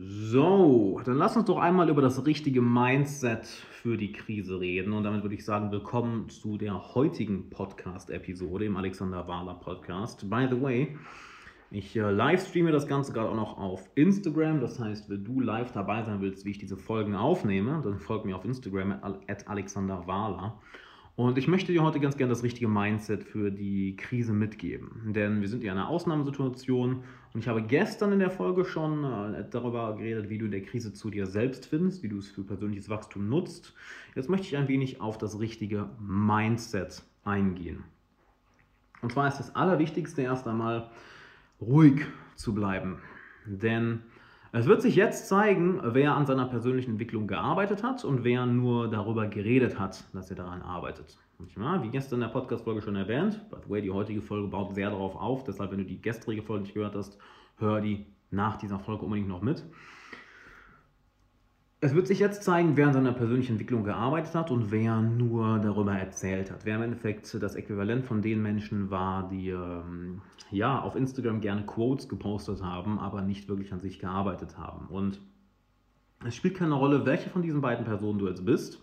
So, dann lass uns doch einmal über das richtige Mindset für die Krise reden. Und damit würde ich sagen, willkommen zu der heutigen Podcast-Episode im Alexander Wahler Podcast. By the way, ich äh, livestreame das Ganze gerade auch noch auf Instagram. Das heißt, wenn du live dabei sein willst, wie ich diese Folgen aufnehme, dann folg mir auf Instagram at Alexander Wahler. Und ich möchte dir heute ganz gerne das richtige Mindset für die Krise mitgeben. Denn wir sind ja in einer Ausnahmesituation und ich habe gestern in der Folge schon äh, darüber geredet, wie du in der Krise zu dir selbst findest, wie du es für persönliches Wachstum nutzt. Jetzt möchte ich ein wenig auf das richtige Mindset eingehen. Und zwar ist das Allerwichtigste erst einmal, ruhig zu bleiben. Denn es wird sich jetzt zeigen, wer an seiner persönlichen Entwicklung gearbeitet hat und wer nur darüber geredet hat, dass er daran arbeitet. Wie gestern in der Podcast-Folge schon erwähnt, by the way, die heutige Folge baut sehr darauf auf, deshalb, wenn du die gestrige Folge nicht gehört hast, hör die nach dieser Folge unbedingt noch mit. Es wird sich jetzt zeigen, wer an seiner persönlichen Entwicklung gearbeitet hat und wer nur darüber erzählt hat. Wer im Endeffekt das Äquivalent von den Menschen war, die ähm, ja auf Instagram gerne Quotes gepostet haben, aber nicht wirklich an sich gearbeitet haben. Und es spielt keine Rolle, welche von diesen beiden Personen du jetzt bist.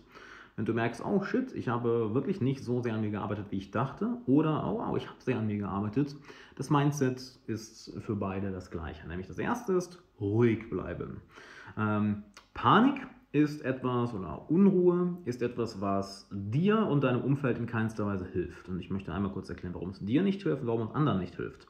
Wenn du merkst, oh shit, ich habe wirklich nicht so sehr an mir gearbeitet, wie ich dachte, oder oh wow, ich habe sehr an mir gearbeitet. Das Mindset ist für beide das gleiche. Nämlich das erste ist, ruhig bleiben. Ähm, Panik ist etwas oder Unruhe ist etwas, was dir und deinem Umfeld in keinster Weise hilft. Und ich möchte einmal kurz erklären, warum es dir nicht hilft und warum es anderen nicht hilft.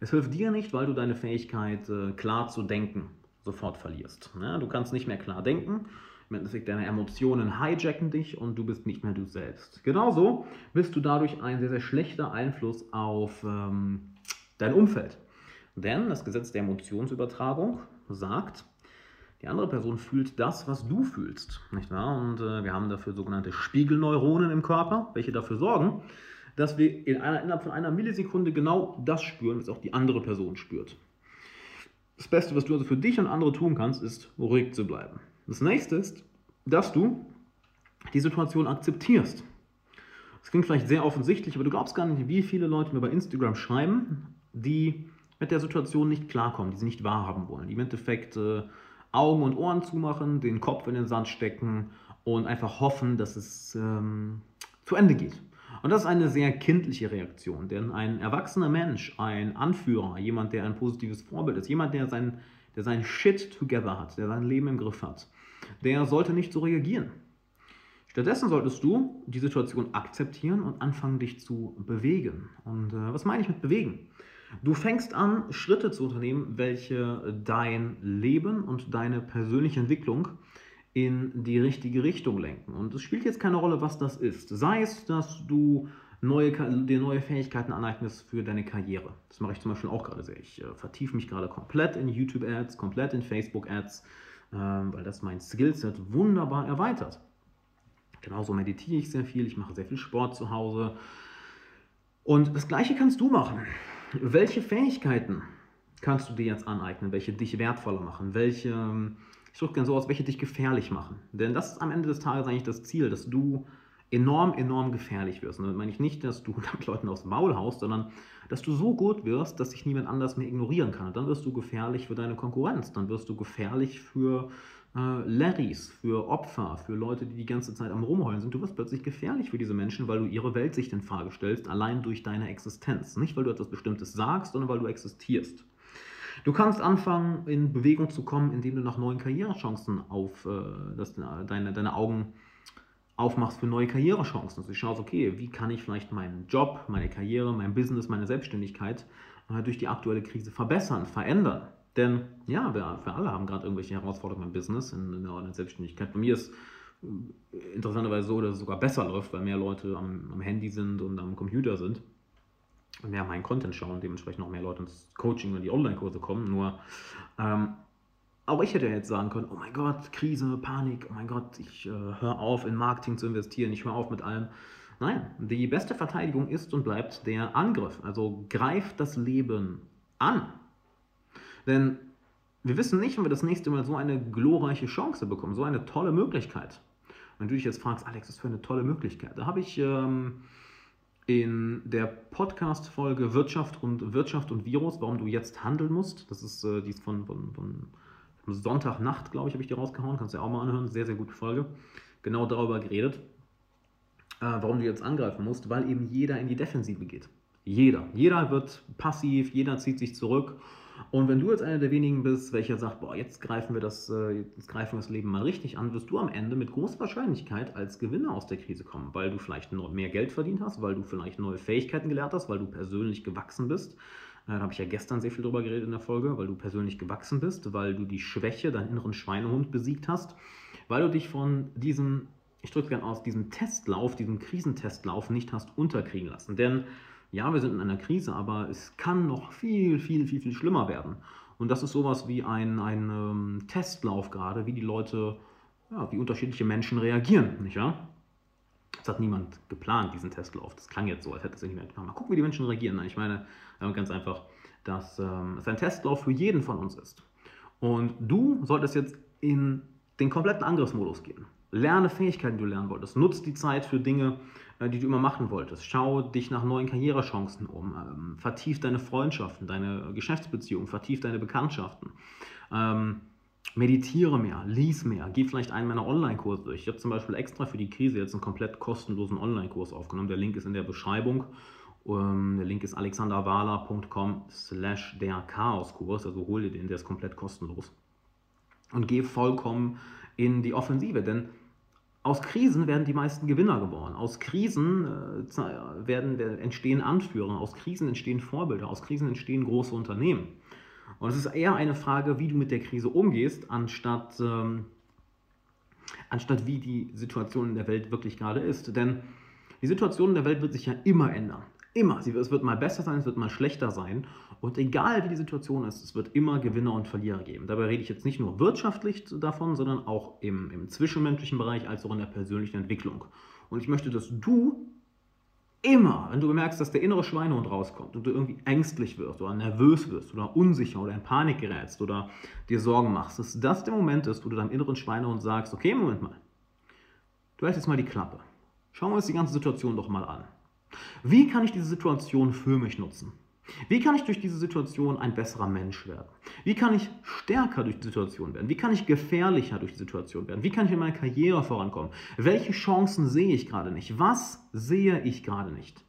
Es hilft dir nicht, weil du deine Fähigkeit, äh, klar zu denken, sofort verlierst. Du kannst nicht mehr klar denken. Im Endeffekt, deine Emotionen hijacken dich und du bist nicht mehr du selbst. Genauso bist du dadurch ein sehr, sehr schlechter Einfluss auf ähm, dein Umfeld. Denn das Gesetz der Emotionsübertragung sagt, die andere Person fühlt das, was du fühlst. Nicht wahr? Und äh, wir haben dafür sogenannte Spiegelneuronen im Körper, welche dafür sorgen, dass wir in einer, innerhalb von einer Millisekunde genau das spüren, was auch die andere Person spürt. Das Beste, was du also für dich und andere tun kannst, ist ruhig zu bleiben. Das nächste ist, dass du die Situation akzeptierst. Das klingt vielleicht sehr offensichtlich, aber du glaubst gar nicht, wie viele Leute mir bei Instagram schreiben, die mit der Situation nicht klarkommen, die sie nicht wahrhaben wollen, die im Endeffekt äh, Augen und Ohren zumachen, den Kopf in den Sand stecken und einfach hoffen, dass es ähm, zu Ende geht. Und das ist eine sehr kindliche Reaktion, denn ein erwachsener Mensch, ein Anführer, jemand, der ein positives Vorbild ist, jemand, der sein, der sein Shit together hat, der sein Leben im Griff hat, der sollte nicht so reagieren. Stattdessen solltest du die Situation akzeptieren und anfangen, dich zu bewegen. Und äh, was meine ich mit bewegen? Du fängst an, Schritte zu unternehmen, welche dein Leben und deine persönliche Entwicklung in die richtige Richtung lenken. Und es spielt jetzt keine Rolle, was das ist. Sei es, dass du neue, dir neue Fähigkeiten aneignest für deine Karriere. Das mache ich zum Beispiel auch gerade sehr. Ich äh, vertiefe mich gerade komplett in YouTube-Ads, komplett in Facebook-Ads, äh, weil das mein Skillset wunderbar erweitert. Genauso meditiere ich sehr viel, ich mache sehr viel Sport zu Hause. Und das Gleiche kannst du machen. Welche Fähigkeiten kannst du dir jetzt aneignen, welche dich wertvoller machen, welche, ich drücke gerne so aus, welche dich gefährlich machen? Denn das ist am Ende des Tages eigentlich das Ziel, dass du enorm, enorm gefährlich wirst. Und damit meine ich nicht, dass du damit Leuten aufs Maul haust, sondern dass du so gut wirst, dass sich niemand anders mehr ignorieren kann. Dann wirst du gefährlich für deine Konkurrenz, dann wirst du gefährlich für Larrys, für Opfer, für Leute, die die ganze Zeit am Rumheulen sind. Du wirst plötzlich gefährlich für diese Menschen, weil du ihre Weltsicht in Frage stellst, allein durch deine Existenz. Nicht, weil du etwas Bestimmtes sagst, sondern weil du existierst. Du kannst anfangen, in Bewegung zu kommen, indem du nach neuen Karrierechancen auf äh, das, deine, deine Augen aufmachst für neue Karrierechancen. Also du schaust, okay, wie kann ich vielleicht meinen Job, meine Karriere, mein Business, meine Selbstständigkeit äh, durch die aktuelle Krise verbessern, verändern. Denn ja, wir, wir alle haben gerade irgendwelche Herausforderungen im Business, in, in der Selbstständigkeit. Bei mir ist äh, interessanterweise so, dass es sogar besser läuft, weil mehr Leute am, am Handy sind und am Computer sind und mehr meinen Content schauen, dementsprechend noch mehr Leute ins Coaching oder die Online-Kurse kommen. Nur ähm, auch ich hätte jetzt sagen können, oh mein Gott, Krise, Panik, oh mein Gott, ich äh, höre auf, in Marketing zu investieren, ich höre auf mit allem. Nein, die beste Verteidigung ist und bleibt der Angriff. Also greift das Leben an. Denn wir wissen nicht, wenn wir das nächste Mal so eine glorreiche Chance bekommen, so eine tolle Möglichkeit. Wenn du dich jetzt fragst, Alex, was für eine tolle Möglichkeit. Da habe ich ähm, in der Podcast-Folge Wirtschaft und Wirtschaft und Virus, warum du jetzt handeln musst, das ist, äh, die ist von, von, von Sonntagnacht, glaube ich, habe ich die rausgehauen. Kannst du ja auch mal anhören. Sehr, sehr gute Folge. Genau darüber geredet, äh, warum du jetzt angreifen musst, weil eben jeder in die Defensive geht. Jeder. Jeder wird passiv, jeder zieht sich zurück. Und wenn du jetzt einer der wenigen bist, welcher sagt, boah, jetzt greifen wir das, äh, jetzt greifen wir das Leben mal richtig an, wirst du am Ende mit großer Wahrscheinlichkeit als Gewinner aus der Krise kommen, weil du vielleicht mehr Geld verdient hast, weil du vielleicht neue Fähigkeiten gelernt hast, weil du persönlich gewachsen bist. Äh, da habe ich ja gestern sehr viel drüber geredet in der Folge, weil du persönlich gewachsen bist, weil du die Schwäche, deinen inneren Schweinehund besiegt hast, weil du dich von diesem, ich drücke es gerne aus, diesem Testlauf, diesem Krisentestlauf nicht hast unterkriegen lassen. Denn ja, wir sind in einer Krise, aber es kann noch viel, viel, viel, viel schlimmer werden. Und das ist sowas wie ein, ein ähm, Testlauf gerade, wie die Leute, ja, wie unterschiedliche Menschen reagieren, nicht wahr? Das hat niemand geplant, diesen Testlauf. Das klang jetzt so, als hätte es irgendjemand geplant. Mal gucken, wie die Menschen reagieren. Ich meine, ganz einfach, dass ähm, es ein Testlauf für jeden von uns ist. Und du solltest jetzt in den kompletten Angriffsmodus gehen. Lerne Fähigkeiten, die du lernen wolltest. Nutz die Zeit für Dinge, äh, die du immer machen wolltest. Schau dich nach neuen Karrierechancen um. Ähm, vertief deine Freundschaften, deine Geschäftsbeziehungen, vertief deine Bekanntschaften. Ähm, meditiere mehr, lies mehr, geh vielleicht einen meiner Online-Kurse durch. Ich habe zum Beispiel extra für die Krise jetzt einen komplett kostenlosen Online-Kurs aufgenommen. Der Link ist in der Beschreibung. Ähm, der Link ist alexanderwala.com slash der Chaoskurs. Also hol dir den, der ist komplett kostenlos. Und geh vollkommen in die Offensive, denn aus Krisen werden die meisten Gewinner geboren. Aus Krisen äh, werden, entstehen Anführer, aus Krisen entstehen Vorbilder, aus Krisen entstehen große Unternehmen. Und es ist eher eine Frage, wie du mit der Krise umgehst, anstatt, ähm, anstatt wie die Situation in der Welt wirklich gerade ist. Denn die Situation in der Welt wird sich ja immer ändern. Immer. Es wird mal besser sein, es wird mal schlechter sein. Und egal wie die Situation ist, es wird immer Gewinner und Verlierer geben. Dabei rede ich jetzt nicht nur wirtschaftlich davon, sondern auch im, im zwischenmenschlichen Bereich als auch in der persönlichen Entwicklung. Und ich möchte, dass du immer, wenn du bemerkst, dass der innere Schweinehund rauskommt und du irgendwie ängstlich wirst oder nervös wirst oder unsicher oder in Panik gerätst oder dir Sorgen machst, dass das der Moment ist, wo du deinem inneren Schweinehund sagst, okay, Moment mal, du hältst jetzt mal die Klappe. Schauen wir uns die ganze Situation doch mal an. Wie kann ich diese Situation für mich nutzen? Wie kann ich durch diese Situation ein besserer Mensch werden? Wie kann ich stärker durch die Situation werden? Wie kann ich gefährlicher durch die Situation werden? Wie kann ich in meiner Karriere vorankommen? Welche Chancen sehe ich gerade nicht? Was sehe ich gerade nicht?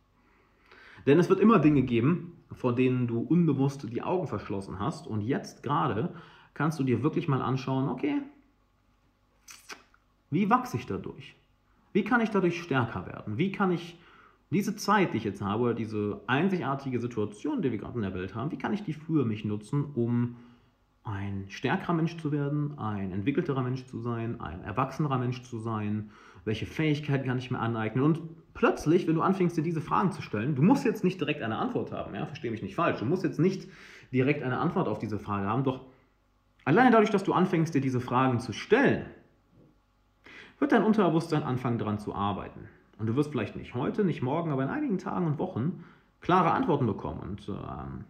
Denn es wird immer Dinge geben, vor denen du unbewusst die Augen verschlossen hast. Und jetzt gerade kannst du dir wirklich mal anschauen, okay, wie wachse ich dadurch? Wie kann ich dadurch stärker werden? Wie kann ich diese Zeit, die ich jetzt habe, diese einzigartige Situation, die wir gerade in der Welt haben, wie kann ich die für mich nutzen, um ein stärkerer Mensch zu werden, ein entwickelterer Mensch zu sein, ein erwachsenerer Mensch zu sein, welche Fähigkeiten kann ich mir aneignen und plötzlich, wenn du anfängst, dir diese Fragen zu stellen, du musst jetzt nicht direkt eine Antwort haben, ja, verstehe mich nicht falsch, du musst jetzt nicht direkt eine Antwort auf diese Frage haben, doch alleine dadurch, dass du anfängst, dir diese Fragen zu stellen, wird dein Unterbewusstsein anfangen, daran zu arbeiten. Und du wirst vielleicht nicht heute, nicht morgen, aber in einigen Tagen und Wochen klare Antworten bekommen und ähm,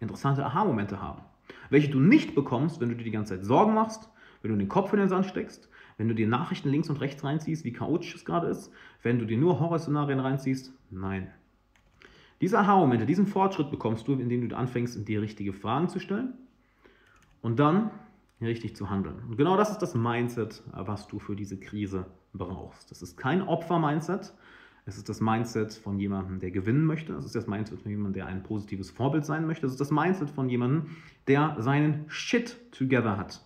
interessante Aha-Momente haben. Welche du nicht bekommst, wenn du dir die ganze Zeit Sorgen machst, wenn du den Kopf in den Sand steckst, wenn du dir Nachrichten links und rechts reinziehst, wie chaotisch es gerade ist, wenn du dir nur Horrorszenarien reinziehst. Nein. Diese Aha-Momente, diesen Fortschritt bekommst du, indem du anfängst, dir richtige Fragen zu stellen und dann richtig zu handeln. Und genau das ist das Mindset, was du für diese Krise brauchst. Das ist kein Opfer-Mindset. Es ist das Mindset von jemandem, der gewinnen möchte. Es ist das Mindset von jemandem, der ein positives Vorbild sein möchte. Es ist das Mindset von jemandem, der seinen Shit together hat.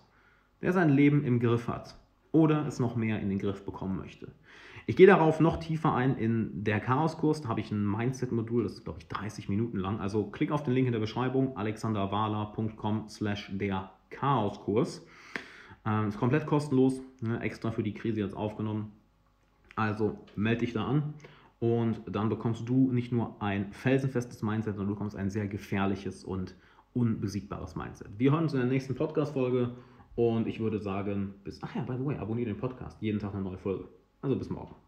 Der sein Leben im Griff hat. Oder es noch mehr in den Griff bekommen möchte. Ich gehe darauf noch tiefer ein in der Chaos-Kurs. Da habe ich ein Mindset-Modul, das ist, glaube ich, 30 Minuten lang. Also klick auf den Link in der Beschreibung, alexanderwala.com slash der Chaos-Kurs. Ähm, ist komplett kostenlos, ne, extra für die Krise jetzt aufgenommen. Also melde dich da an und dann bekommst du nicht nur ein felsenfestes Mindset, sondern du bekommst ein sehr gefährliches und unbesiegbares Mindset. Wir hören uns in der nächsten Podcast-Folge und ich würde sagen, bis, ach ja, by the way, abonniere den Podcast, jeden Tag eine neue Folge. Also bis morgen.